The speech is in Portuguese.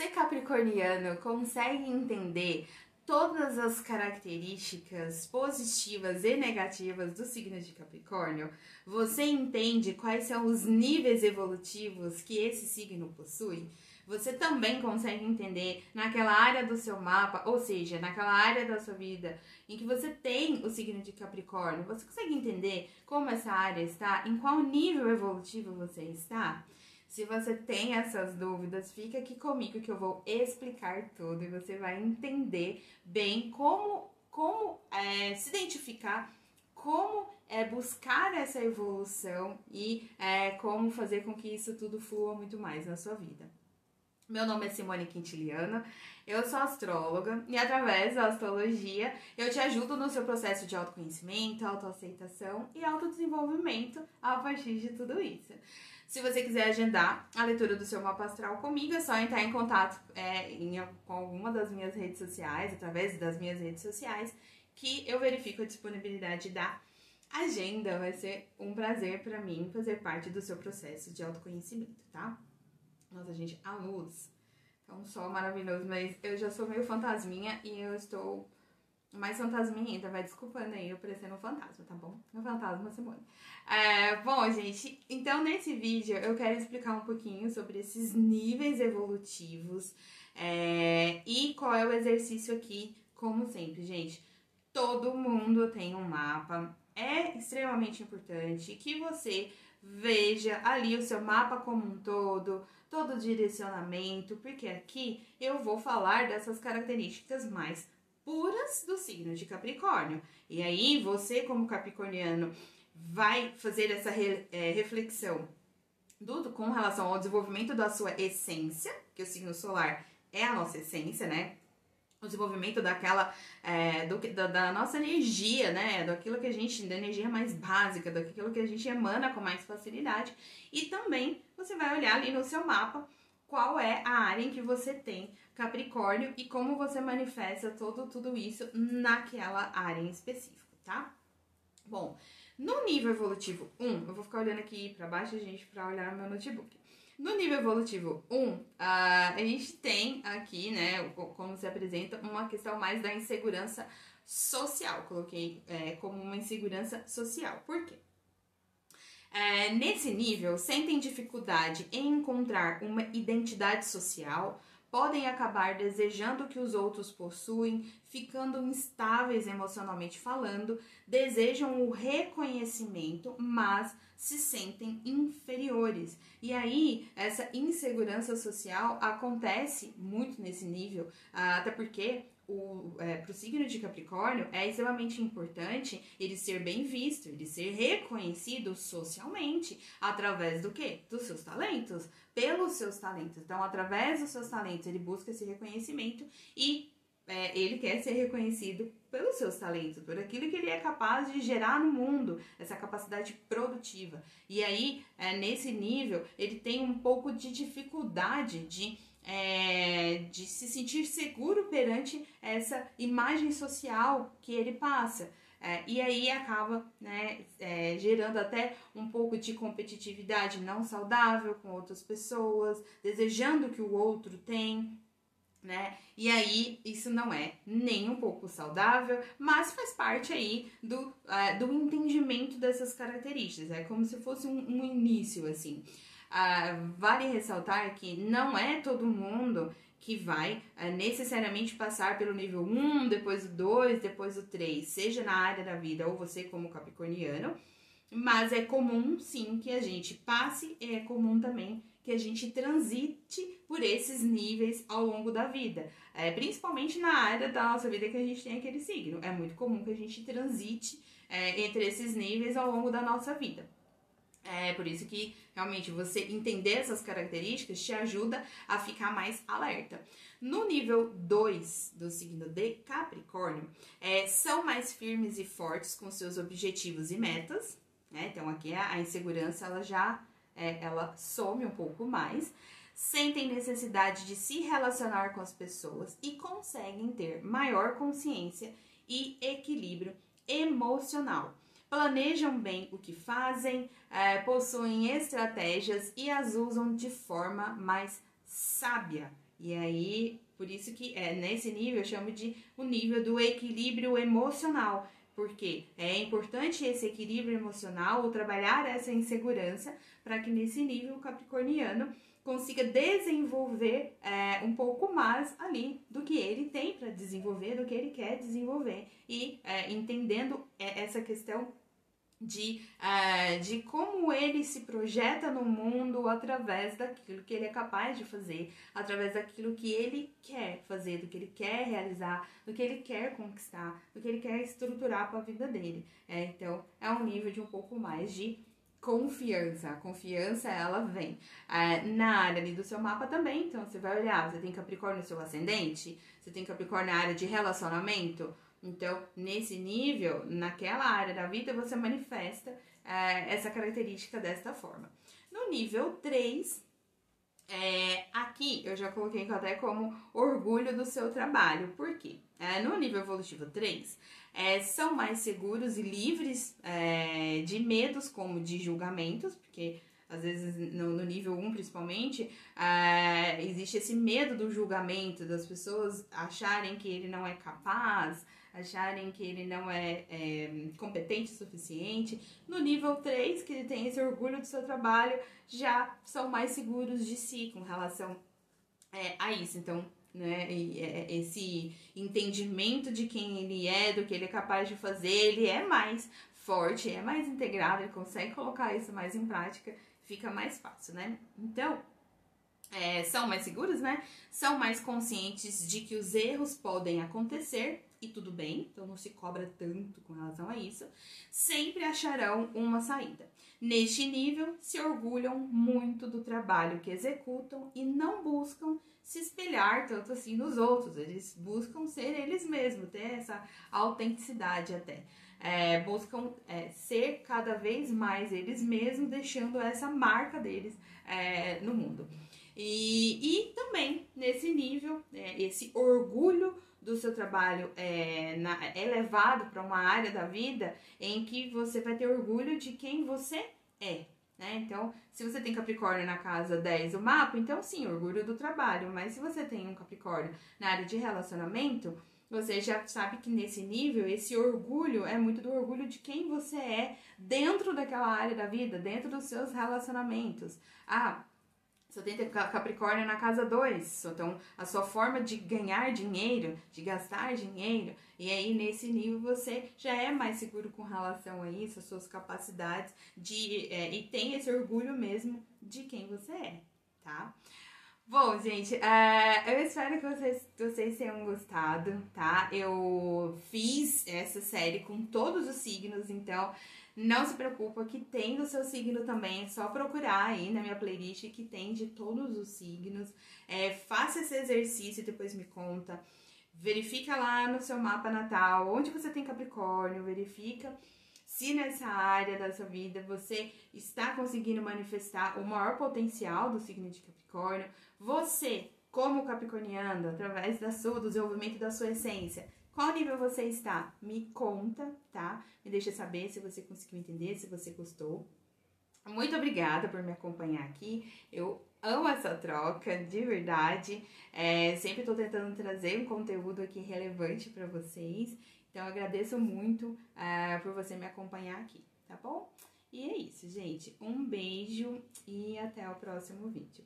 Você capricorniano consegue entender todas as características positivas e negativas do signo de Capricórnio? Você entende quais são os níveis evolutivos que esse signo possui? Você também consegue entender naquela área do seu mapa, ou seja, naquela área da sua vida em que você tem o signo de Capricórnio, você consegue entender como essa área está, em qual nível evolutivo você está? Se você tem essas dúvidas, fica aqui comigo que eu vou explicar tudo e você vai entender bem como, como é, se identificar, como é, buscar essa evolução e é, como fazer com que isso tudo flua muito mais na sua vida. Meu nome é Simone Quintiliano, eu sou astróloga e através da astrologia eu te ajudo no seu processo de autoconhecimento, autoaceitação e autodesenvolvimento a partir de tudo isso. Se você quiser agendar a leitura do seu mapa astral comigo, é só entrar em contato é, em, com alguma das minhas redes sociais, através das minhas redes sociais, que eu verifico a disponibilidade da agenda. Vai ser um prazer para mim fazer parte do seu processo de autoconhecimento, tá? Nossa, gente, a luz. É um sol maravilhoso, mas eu já sou meio fantasminha e eu estou mais fantasminha ainda, vai desculpando aí eu parecendo um fantasma, tá bom? Um fantasma, Simone. É, bom, gente, então nesse vídeo eu quero explicar um pouquinho sobre esses níveis evolutivos é, e qual é o exercício aqui, como sempre, gente. Todo mundo tem um mapa, é extremamente importante que você veja ali o seu mapa como um todo, todo o direcionamento, porque aqui eu vou falar dessas características mais puras do signo de Capricórnio. E aí, você, como capricorniano, vai fazer essa re, é, reflexão do, com relação ao desenvolvimento da sua essência, que o signo solar é a nossa essência, né? O desenvolvimento daquela, é, do, da, da, nossa energia, né? Daquilo que a gente, da energia mais básica, daquilo que a gente emana com mais facilidade. E também você vai olhar ali no seu mapa qual é a área em que você tem Capricórnio e como você manifesta todo, tudo isso naquela área em específico, tá? Bom, no nível evolutivo 1, eu vou ficar olhando aqui para baixo, gente, para olhar meu notebook. No nível evolutivo 1, a gente tem aqui, né, como se apresenta, uma questão mais da insegurança social. Coloquei é, como uma insegurança social. Por quê? É, nesse nível, sentem dificuldade em encontrar uma identidade social, podem acabar desejando o que os outros possuem, ficando instáveis emocionalmente falando, desejam o reconhecimento, mas se sentem inferiores. E aí, essa insegurança social acontece muito nesse nível, até porque é, para o signo de Capricórnio é extremamente importante ele ser bem visto, ele ser reconhecido socialmente através do quê? Dos seus talentos, pelos seus talentos. Então, através dos seus talentos, ele busca esse reconhecimento e é, ele quer ser reconhecido pelos seus talentos, por aquilo que ele é capaz de gerar no mundo, essa capacidade produtiva. E aí, é, nesse nível, ele tem um pouco de dificuldade de é, de se sentir seguro perante essa imagem social que ele passa. É, e aí acaba né, é, gerando até um pouco de competitividade não saudável com outras pessoas, desejando que o outro tem, né? E aí isso não é nem um pouco saudável, mas faz parte aí do, é, do entendimento dessas características. É como se fosse um, um início, assim. Ah, vale ressaltar que não é todo mundo que vai ah, necessariamente passar pelo nível 1, depois o 2, depois o 3, seja na área da vida ou você como capricorniano, mas é comum sim que a gente passe, e é comum também que a gente transite por esses níveis ao longo da vida, é, principalmente na área da nossa vida que a gente tem aquele signo. É muito comum que a gente transite é, entre esses níveis ao longo da nossa vida. É por isso que realmente você entender essas características te ajuda a ficar mais alerta. No nível 2 do signo de Capricórnio, é, são mais firmes e fortes com seus objetivos e metas, né? Então aqui a, insegurança ela já é, ela some um pouco mais. Sentem necessidade de se relacionar com as pessoas e conseguem ter maior consciência e equilíbrio emocional planejam bem o que fazem, é, possuem estratégias e as usam de forma mais sábia. E aí, por isso que é nesse nível eu chamo de o nível do equilíbrio emocional. Porque é importante esse equilíbrio emocional ou trabalhar essa insegurança para que nesse nível capricorniano consiga desenvolver é, um pouco mais ali do que ele tem para desenvolver, do que ele quer desenvolver e é, entendendo é, essa questão de, uh, de como ele se projeta no mundo através daquilo que ele é capaz de fazer, através daquilo que ele quer fazer, do que ele quer realizar, do que ele quer conquistar, do que ele quer estruturar para a vida dele. É, então, é um nível de um pouco mais de confiança. A confiança, ela vem é, na área ali do seu mapa também. Então, você vai olhar, você tem Capricórnio no seu ascendente, você tem Capricórnio na área de relacionamento, então, nesse nível, naquela área da vida, você manifesta é, essa característica desta forma. No nível 3, é, aqui eu já coloquei até como orgulho do seu trabalho. Por quê? É, no nível evolutivo 3, é, são mais seguros e livres é, de medos como de julgamentos, porque às vezes no, no nível 1 principalmente, é, existe esse medo do julgamento, das pessoas acharem que ele não é capaz, acharem que ele não é, é, competente o suficiente. No nível 3, que ele tem esse orgulho do seu trabalho, já são mais seguros de si com relação é, a isso. Então, né, é, esse entendimento de quem ele é, do que ele é capaz de fazer, ele é mais forte, é mais integrado, ele consegue colocar isso mais em prática, fica mais fácil, né? Então, é, são mais seguros, né? São mais conscientes de que os erros podem acontecer e tudo bem, então não se cobra tanto com relação a isso, sempre acharão uma saída. Neste nível, se orgulham muito do trabalho que executam e não buscam se espelhar tanto assim nos outros, eles buscam ser eles mesmos, ter essa autenticidade até. É, buscam é, ser cada vez mais eles mesmos, deixando essa marca deles é, no mundo. E, e também nesse nível, é, esse orgulho do seu trabalho é, na, é levado para uma área da vida em que você vai ter orgulho de quem você é. Né? Então, se você tem Capricórnio na casa 10 do mapa, então sim, orgulho do trabalho. Mas se você tem um Capricórnio na área de relacionamento, você já sabe que nesse nível, esse orgulho é muito do orgulho de quem você é dentro daquela área da vida, dentro dos seus relacionamentos. Ah, você tem Capricórnio na casa 2, então a sua forma de ganhar dinheiro, de gastar dinheiro, e aí nesse nível você já é mais seguro com relação a isso, as suas capacidades de é, e tem esse orgulho mesmo de quem você é, tá? Bom, gente, uh, eu espero que vocês, vocês tenham gostado, tá? Eu fiz essa série com todos os signos, então não se preocupa que tem do seu signo também, é só procurar aí na minha playlist que tem de todos os signos. É, faça esse exercício e depois me conta. Verifica lá no seu mapa natal onde você tem Capricórnio, verifica se nessa área da sua vida você está conseguindo manifestar o maior potencial do signo de Capricórnio. Você, como capricorniano, através da sua, do desenvolvimento da sua essência, qual nível você está? Me conta, tá? Me deixa saber se você conseguiu entender, se você gostou. Muito obrigada por me acompanhar aqui. Eu amo essa troca, de verdade. É, sempre estou tentando trazer um conteúdo aqui relevante para vocês. Então, agradeço muito uh, por você me acompanhar aqui, tá bom? E é isso, gente. Um beijo e até o próximo vídeo.